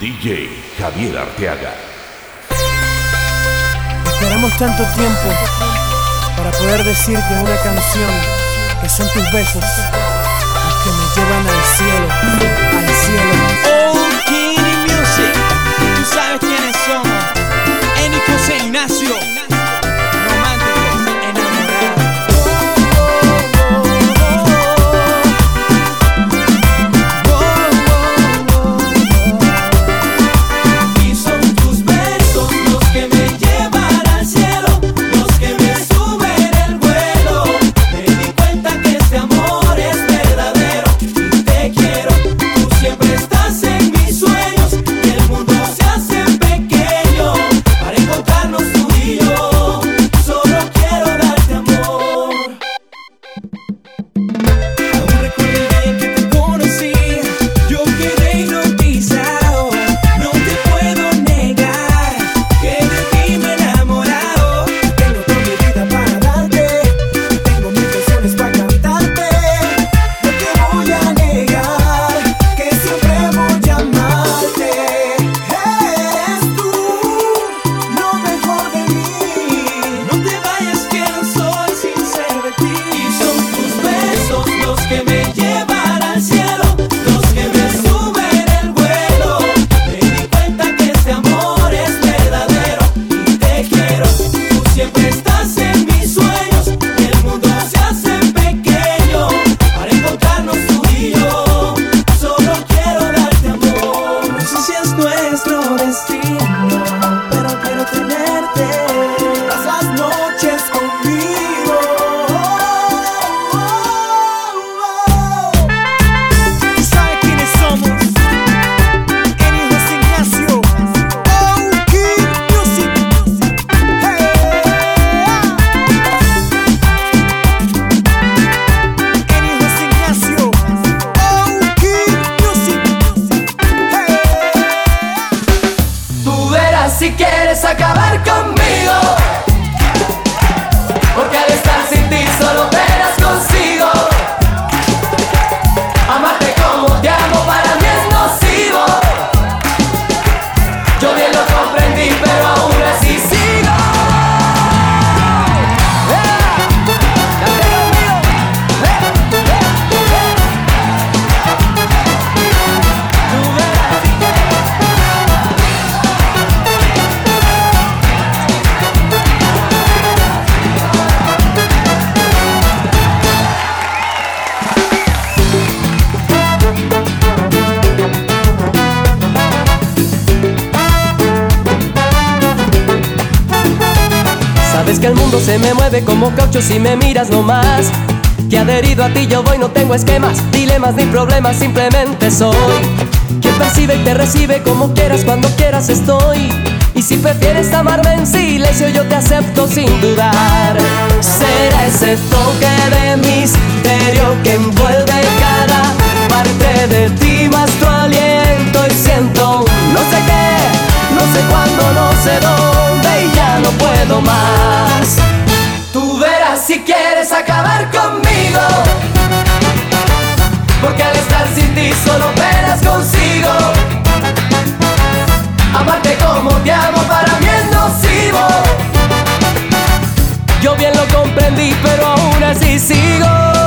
DJ Javier Arteaga. Esperamos tanto tiempo para poder decirte una canción que son tus besos los que me llevan al cielo, al cielo. Oh, King Music, tú sabes quiénes somos. Eni José Ignacio. como caucho si me miras nomás. Que adherido a ti yo voy, no tengo esquemas, dilemas ni problemas, simplemente soy. Quien percibe y te recibe como quieras, cuando quieras estoy. Y si prefieres amarme en silencio, yo te acepto sin dudar. Será ese toque de misterio que envuelve cada parte de ti, más tu aliento. Y siento no sé qué, no sé cuándo, no sé dónde, puedo más. Tú verás si quieres acabar conmigo. Porque al estar sin ti solo penas consigo. Amarte como te amo para mí es nocivo. Yo bien lo comprendí, pero aún así sigo.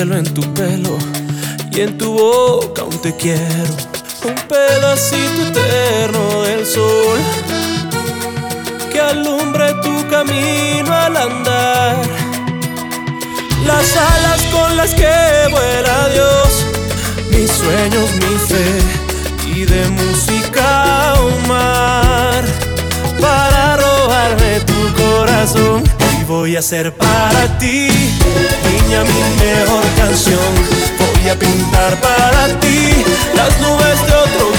en tu pelo y en tu boca aún te quiero. Un pedacito eterno del sol que alumbre tu camino al andar. Las alas con las que vuela Dios, mis sueños, mi fe y de música un mar para robarme tu corazón y voy a ser para ti sueña mi mejor canción. Voy a pintar para ti las nubes de otro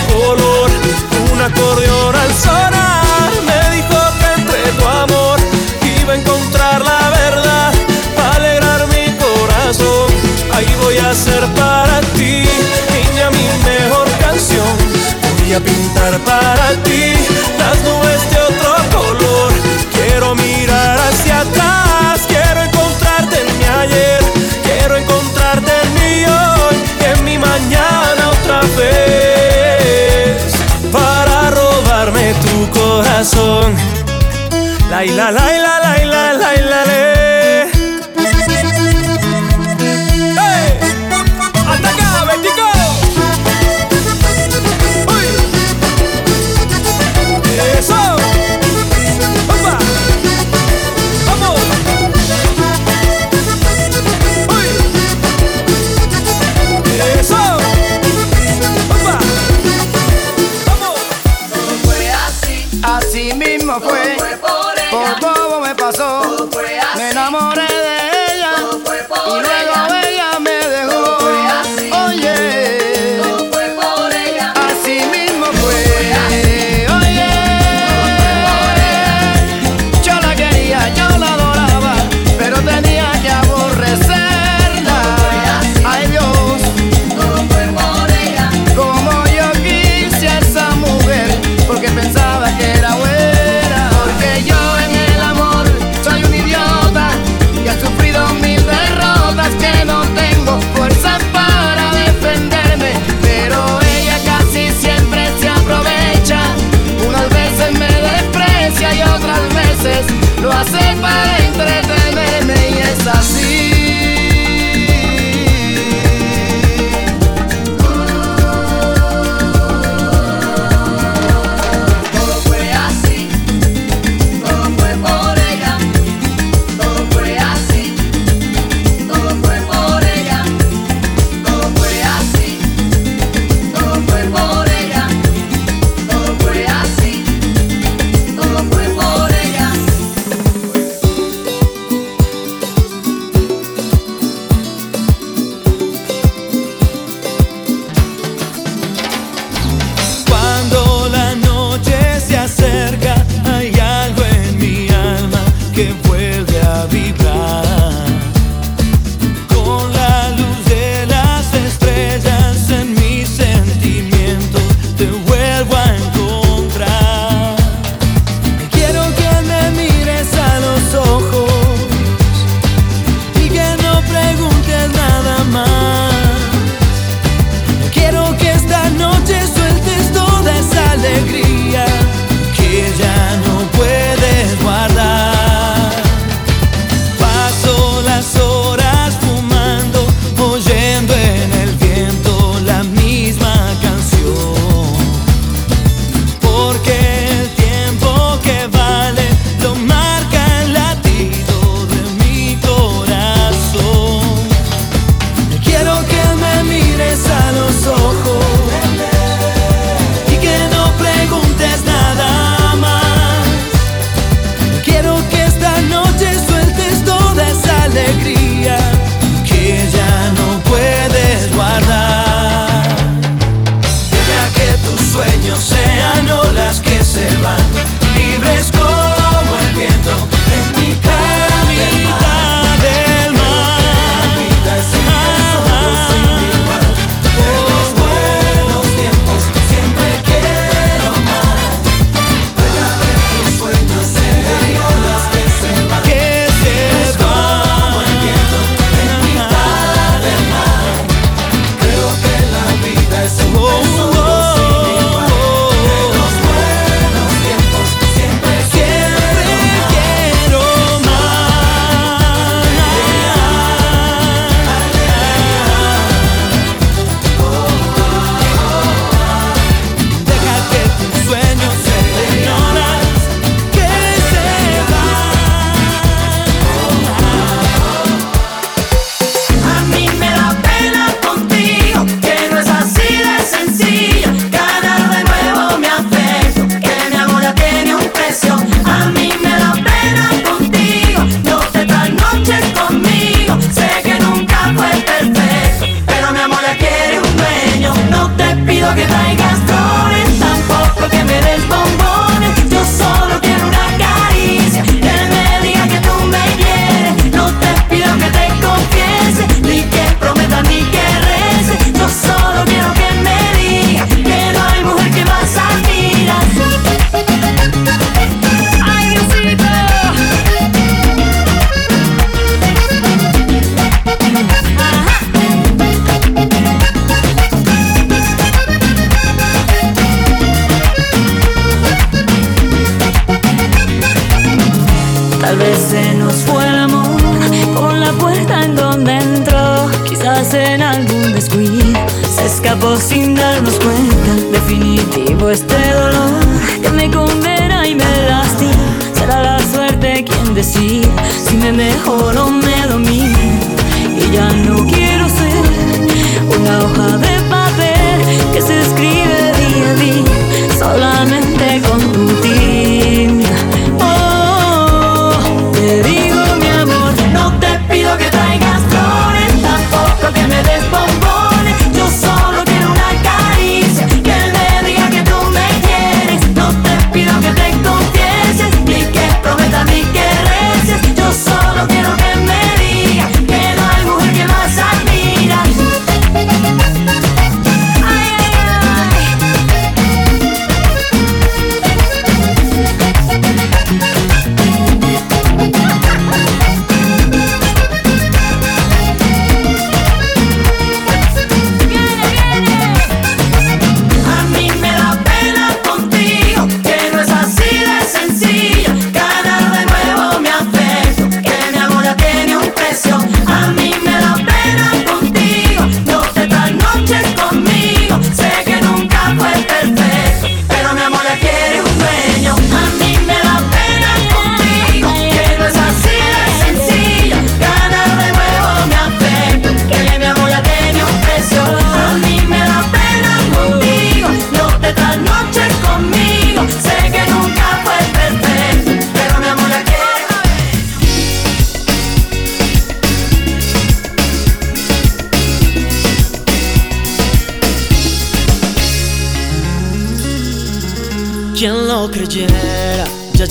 corazón. La la la la la la la la en algún descuido se escapó sin darnos cuenta. Definitivo este dolor que me condena y me lastima. Será la suerte quien decide si me mejoro o me domina. Y ya no quiero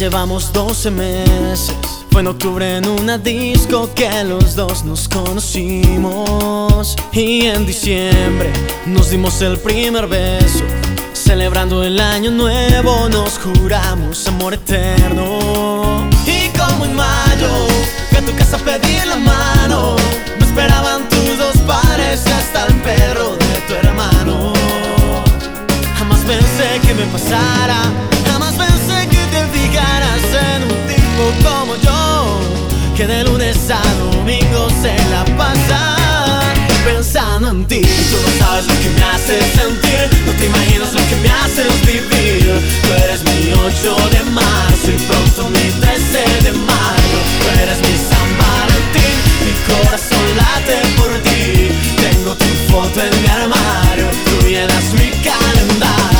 llevamos 12 meses. Fue en octubre en una disco que los dos nos conocimos. Y en diciembre nos dimos el primer beso. Celebrando el año nuevo, nos juramos amor eterno. Y como en mayo, fui a tu casa a pedir la mano. Me esperaban tus dos padres y hasta el perro de tu hermano. Jamás pensé que me pasara, fijaras en un tipo como yo, que de lunes a domingo se la pasa pensando en ti. Tú no sabes lo que me haces sentir, no te imaginas lo que me haces vivir. Tú eres mi 8 de marzo y pronto mi 13 de mayo. Tú eres mi San Valentín, mi corazón late por ti. Tengo tu foto en mi armario, tú llenas mi calendario.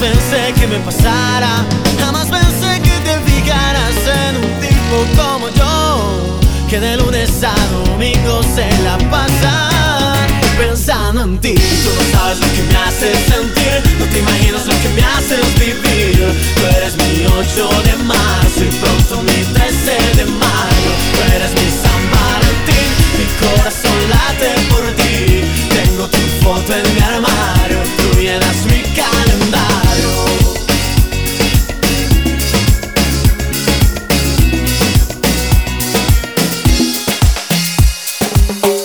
Pensé que me pasara, jamás pensé que te fijaras en un tipo como yo, que de lunes a domingo se la pasa pensando en ti. Tú no sabes lo que me haces sentir, no te imaginas lo que me haces vivir. Tú eres mi 8 de marzo y pronto mi 13 de mayo. Tú eres mi San Valentín, mi corazón late por ti. Tengo tu foto en mi armario, tú llenas mi calendario.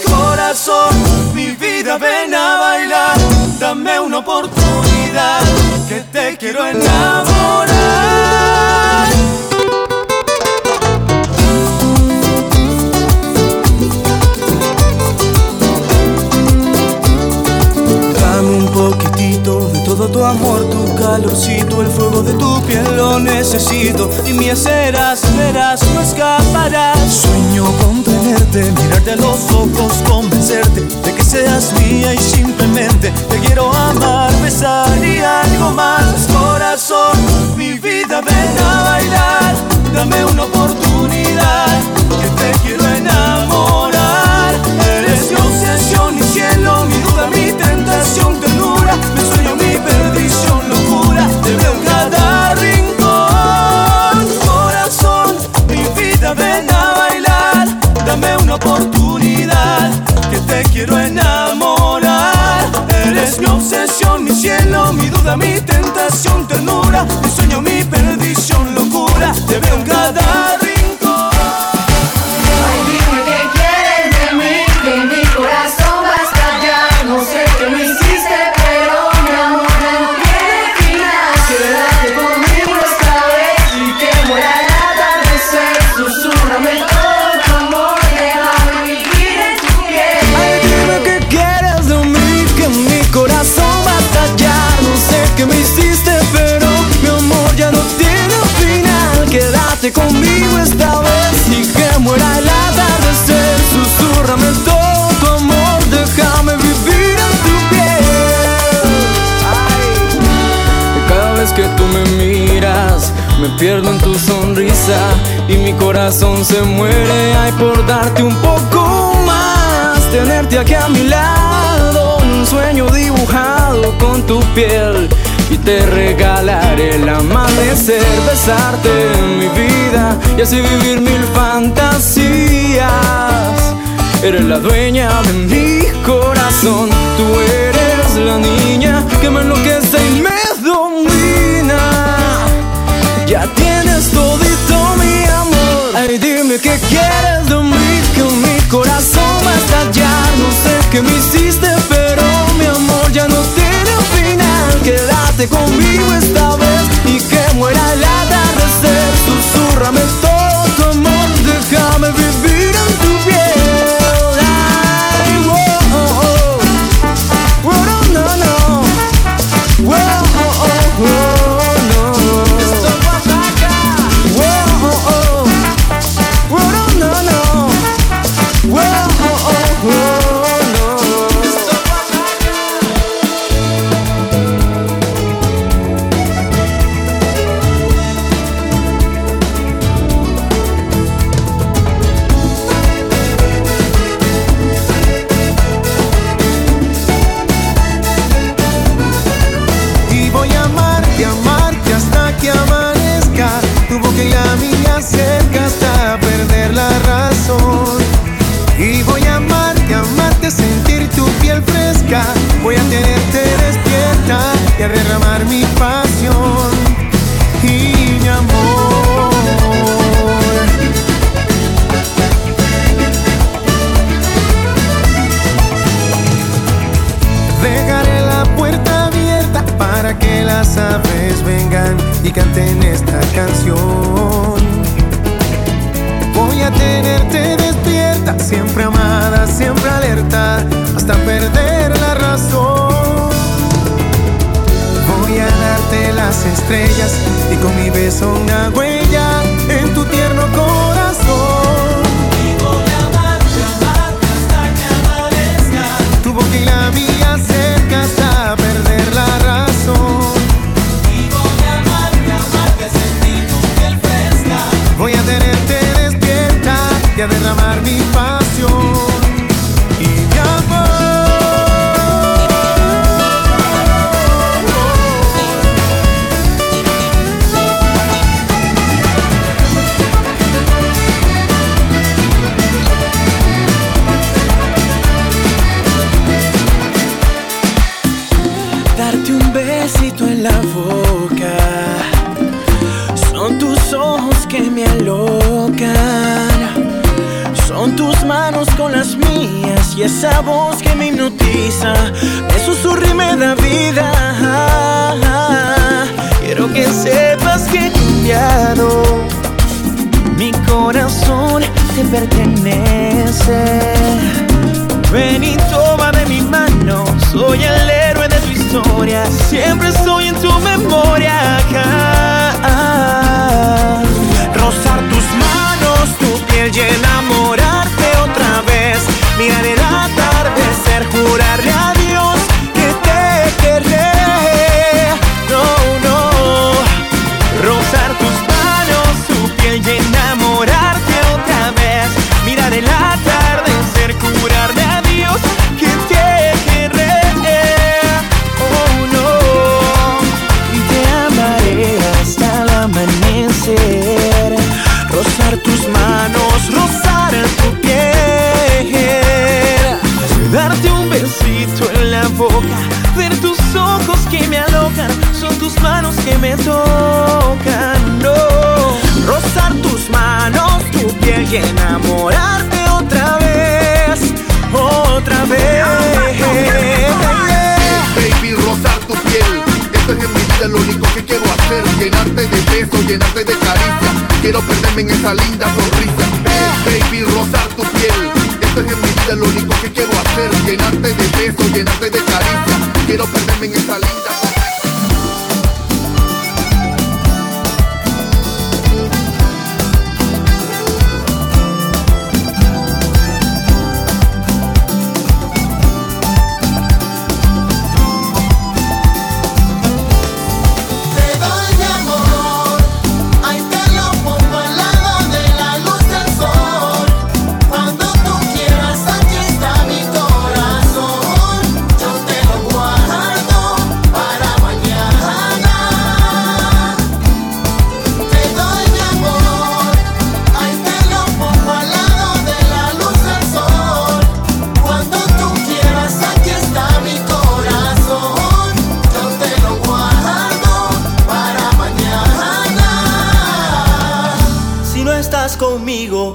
Corazón, mi vida, ven a bailar. Dame una oportunidad, que te quiero enamorar. mi tentación. y mi corazón se muere. Ay por darte un poco más tenerte aquí a mi lado un sueño dibujado con tu piel. Y te regalaré el amanecer besarte en mi vida y así vivir mil fantasías. Eres la dueña de mi corazón tú eres la niña Dime qué quieres de mí, que mi corazón va a estallar. No sé qué me hiciste, pero mi amor ya no tiene final. Quédate conmigo esta vez y que muera el atardecer. Susurrame todo. que derramar. Que me tocan, no. Rozar tus manos, tu piel y enamorarte otra vez, otra vez. Baby, rozar tu piel. Esto es en mi vida lo único que quiero hacer. Llenarte de besos, llenarte de caricia. Quiero perderme en esa linda sonrisa. Baby, rozar tu piel. Esto es en mi vida lo único que quiero hacer. Llenarte de besos, llenarte de caricia. Quiero perderme en esa linda sonrisa.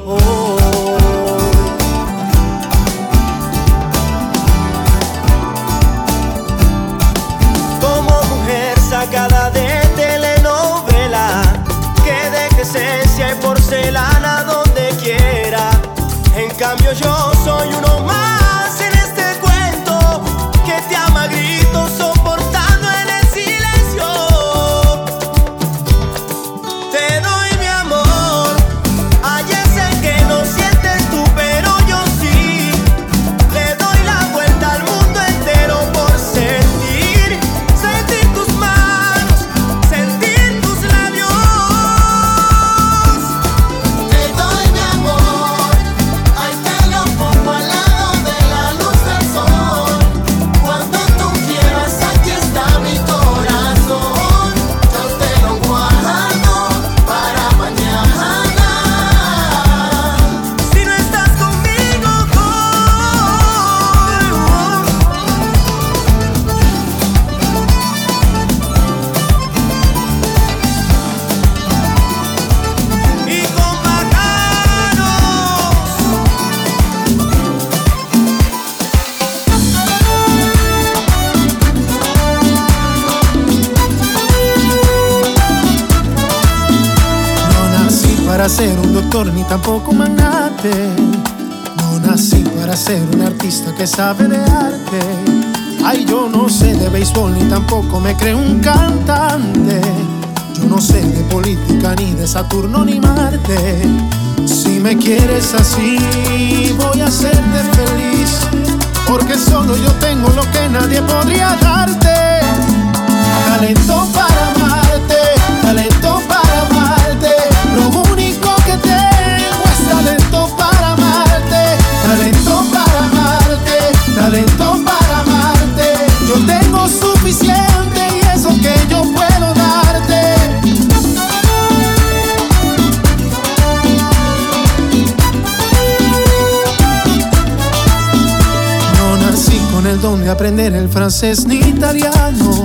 Conmigo ni tampoco un magnate. No nací para ser un artista que sabe de arte. Ay, yo no sé de béisbol ni tampoco me creo un cantante. Yo no sé de política ni de Saturno ni Marte. Si me quieres así, voy a hacerte feliz. Porque solo yo tengo lo que nadie podría darte. Talento para de aprender el francés ni italiano,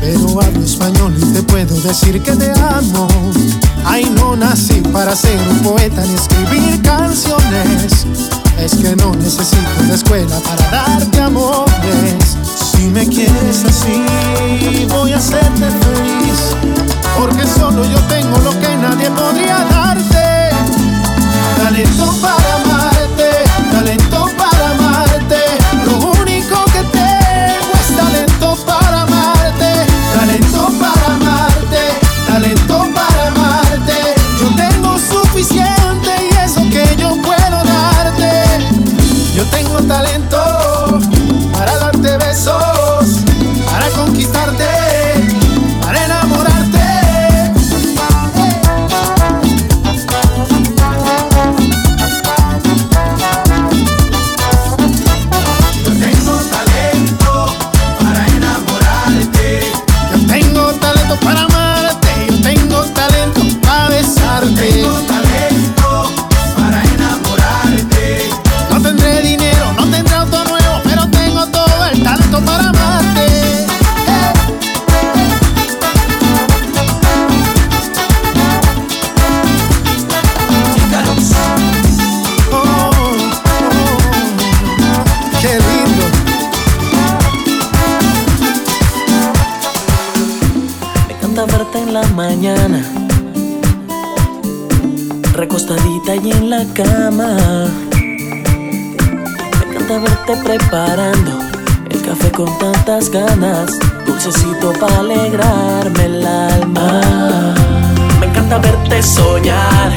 pero hablo español y te puedo decir que te amo. Ay, no nací para ser un poeta ni escribir canciones. Es que no necesito de escuela para darte amores. Si me quieres así, Me encanta verte preparando el café con tantas ganas, dulcecito para alegrarme el alma. Me encanta verte soñar.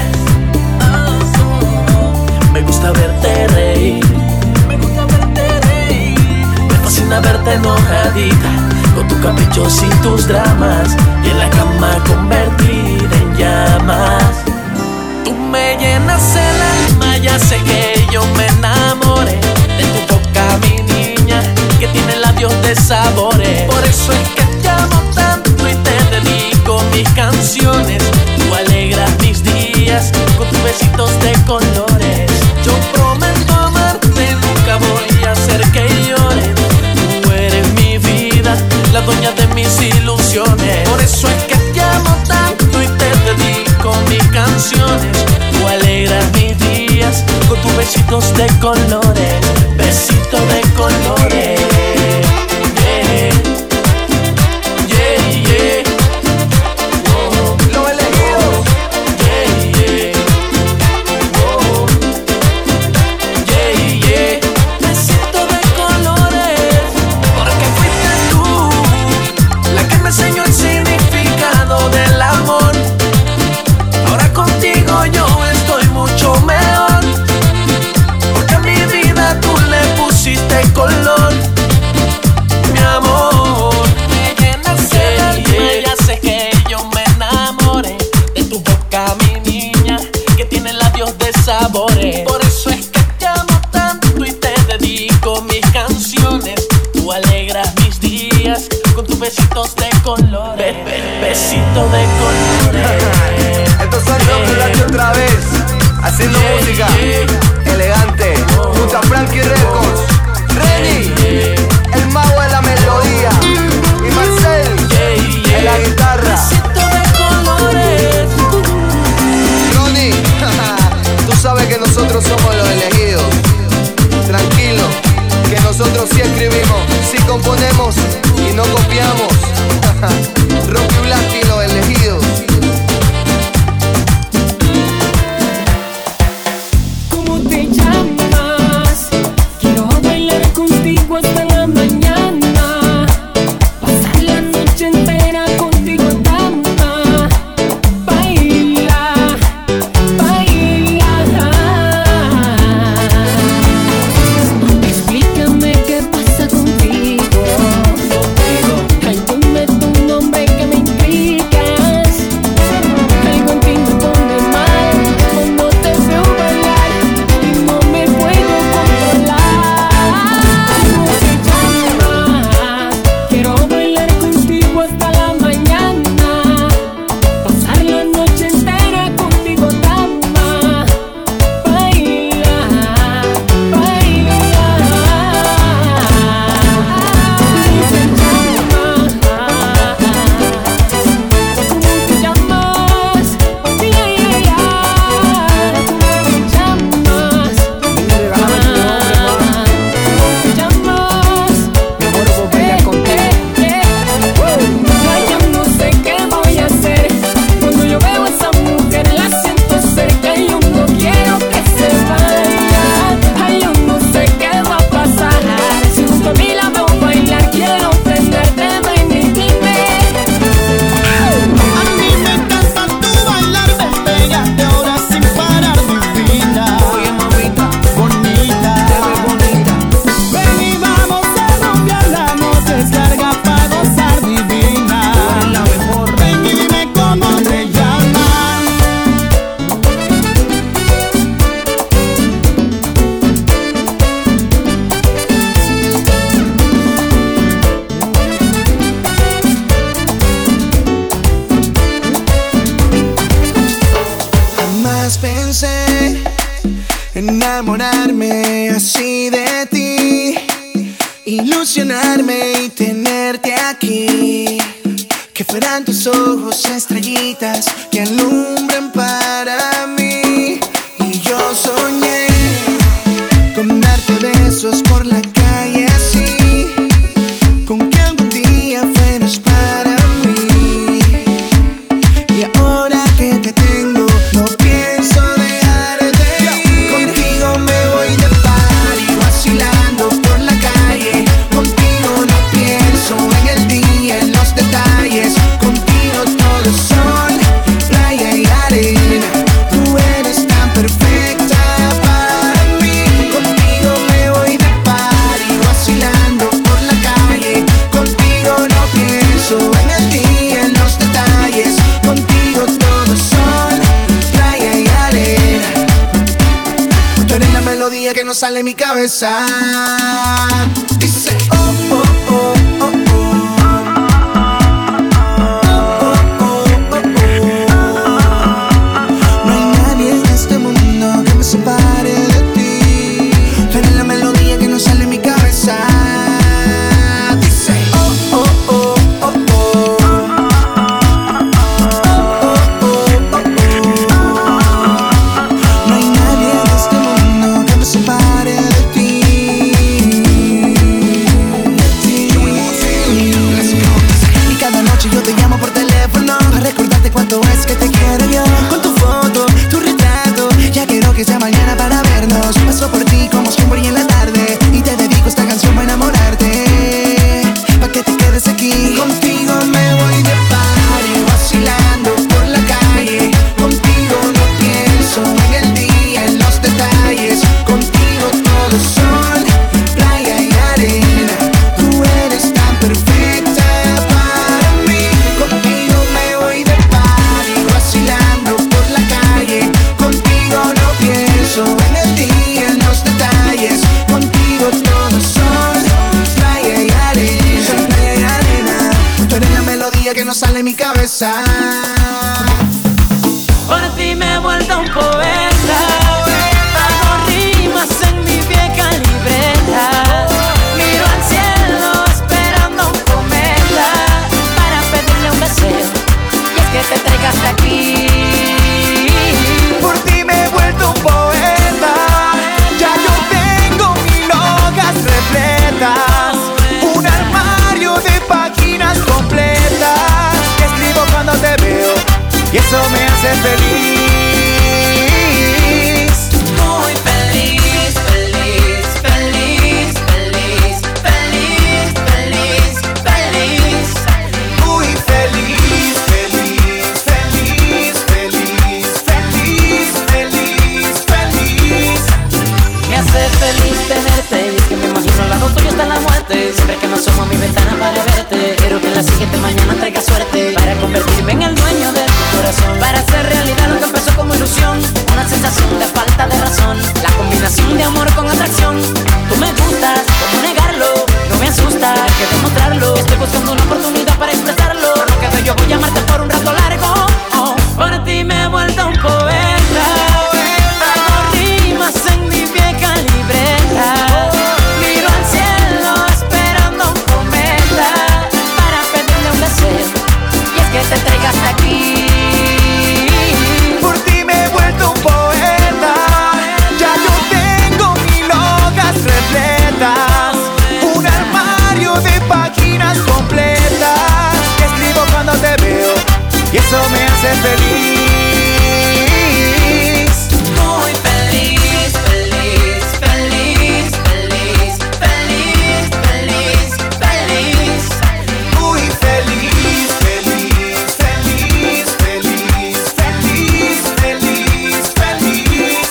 Me gusta verte reír. Me gusta verte reír. Me fascina verte enojadita con tus caprichos y tus dramas y en la cama convertida en llamas. Tú me llenas el alma ya sé que yo me enamoré de tu boca, mi niña, que tiene labios de sabores. Por eso es que te amo tanto y te dedico mis canciones. Tú alegras mis días con tus besitos de colores. Yo tus besitos de colores, besito de colores. verme y tenerte aquí. Que fueran tus ojos estrellitas que alumbran. feliz. Muy feliz, feliz, feliz, feliz, feliz, feliz, feliz. Muy feliz, feliz, feliz, feliz, feliz, feliz, feliz.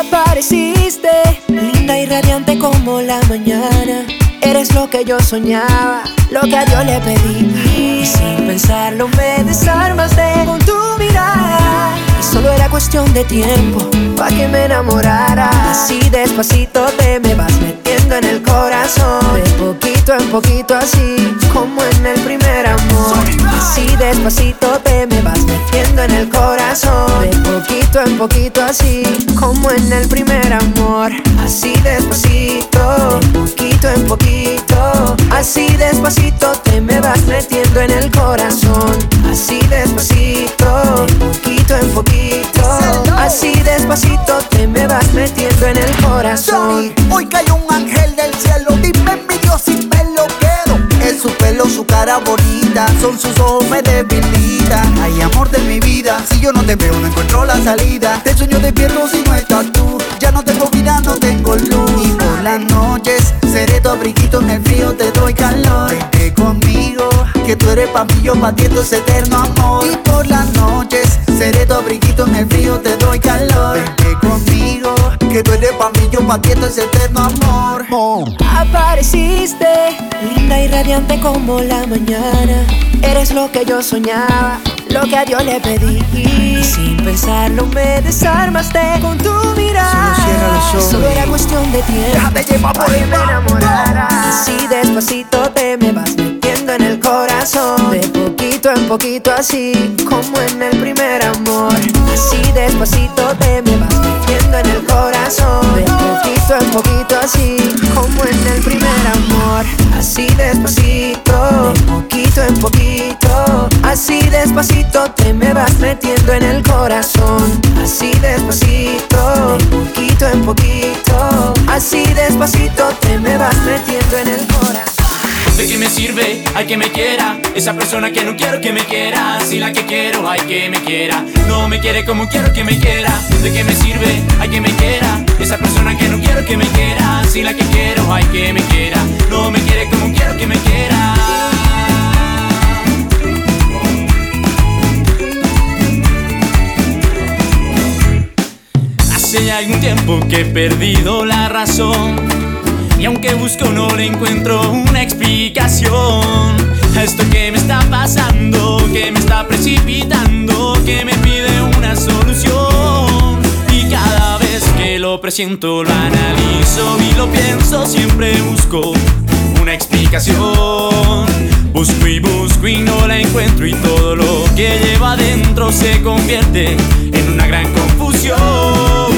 Apareciste, linda y radiante como la mañana. Eres lo que yo soñaba, lo que a Dios le pedí pensarlo me desarmaste con tu mirada Y solo era cuestión de tiempo Pa' que me enamorara. Así despacito te me vas metiendo en el corazón. De poquito en poquito así, como en el primer amor. Así despacito te me vas metiendo en el corazón. De poquito en poquito así, como en el primer amor. Así despacito, de poquito en poquito. Así despacito te me vas metiendo en el corazón. Así despacito, de poquito en poquito. Así despacito te me vas metiendo en el corazón. Hoy cayó un ángel en el cielo. Dime mi Dios si me lo quedo. Es su pelo, su cara bonita. Son sus ojos me debilitan. Hay amor de mi vida. Si yo no te veo, no encuentro la salida. Te sueño despierto si no estás tú. Ya no tengo vida, no tengo luz. Y por las noches seré tu abriguito en el frío, te doy calor que tú eres pa' mí, yo pa' ti, esto es eterno amor. Y por las noches seré tu abriguito en el frío, te doy calor. Vente conmigo, que tú eres pa' mí, yo pa' ti, esto es eterno amor. Apareciste, linda y radiante como la mañana. Eres lo que yo soñaba, lo que a Dios le pedí. Y sin pensarlo me desarmaste con tu mirada. Solo cierra los ojos Solo era cuestión de tiempo. Déjate llevar por el enamorara. Así despacito te me vas en el corazón. De poquito en poquito así, como en el primer amor. Así despacito te me vas metiendo en el corazón. De poquito en poquito así, como en el primer amor. Así despacito, de poquito en poquito. Así despacito te me vas metiendo en el corazón. Así despacito, de poquito en poquito. Así despacito te me vas metiendo en el corazón. ¿De qué me sirve? Hay que me quiera. Esa persona que no quiero que me quiera. Si la que quiero, hay que me quiera. No me quiere como quiero que me quiera. ¿De qué me sirve? Hay que me quiera. Esa persona que no quiero que me quiera. Si la que quiero, hay que me quiera. No me quiere como quiero que me quiera. Hace ya algún tiempo que he perdido la razón Y aunque busco no le encuentro una explicación. A esto que me está pasando, que me está precipitando Que me pide una solución. Y cada vez que lo presiento lo analizo y lo pienso Siempre busco una explicación. Busco y busco y no la encuentro Y todo lo que lleva adentro se convierte en una gran confusión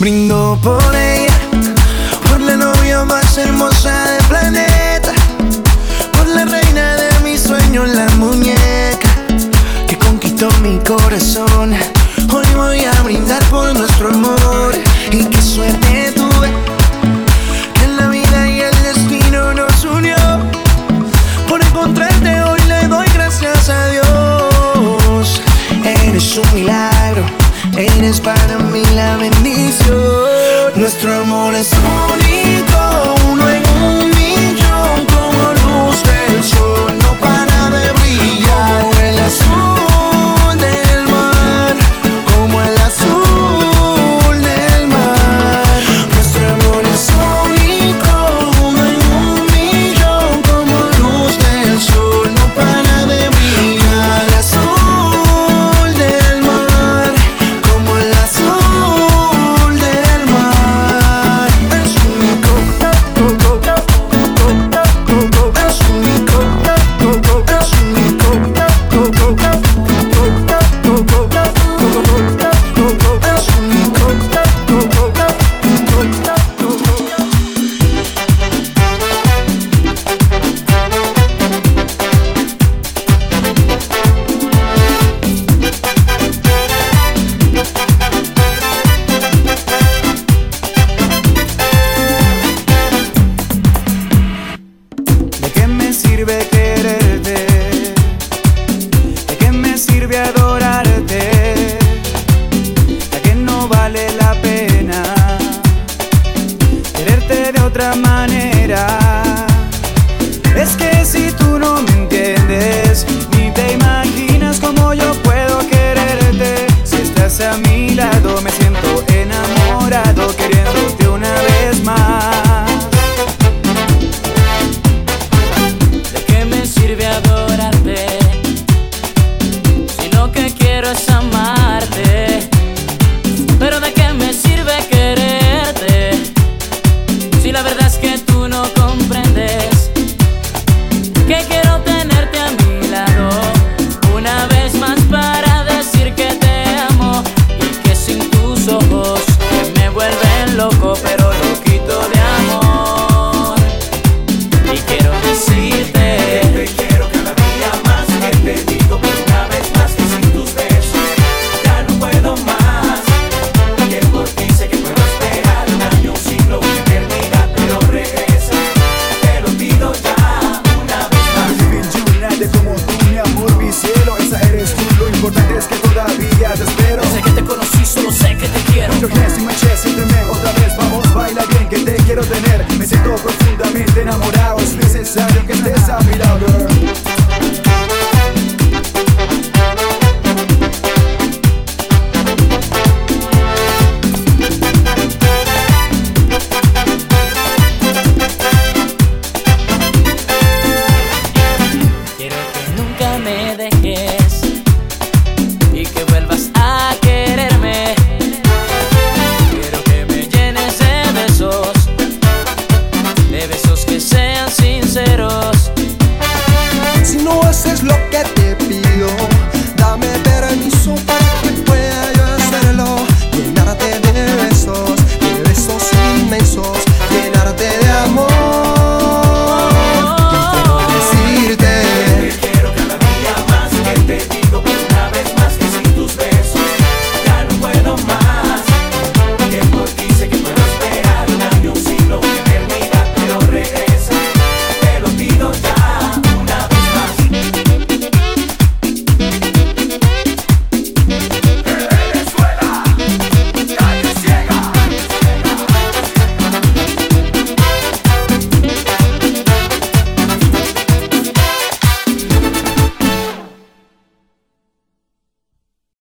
Brindo por ella, por la novia más hermosa del planeta, por la reina de mis sueños, la muñeca que conquistó mi corazón. necesario que te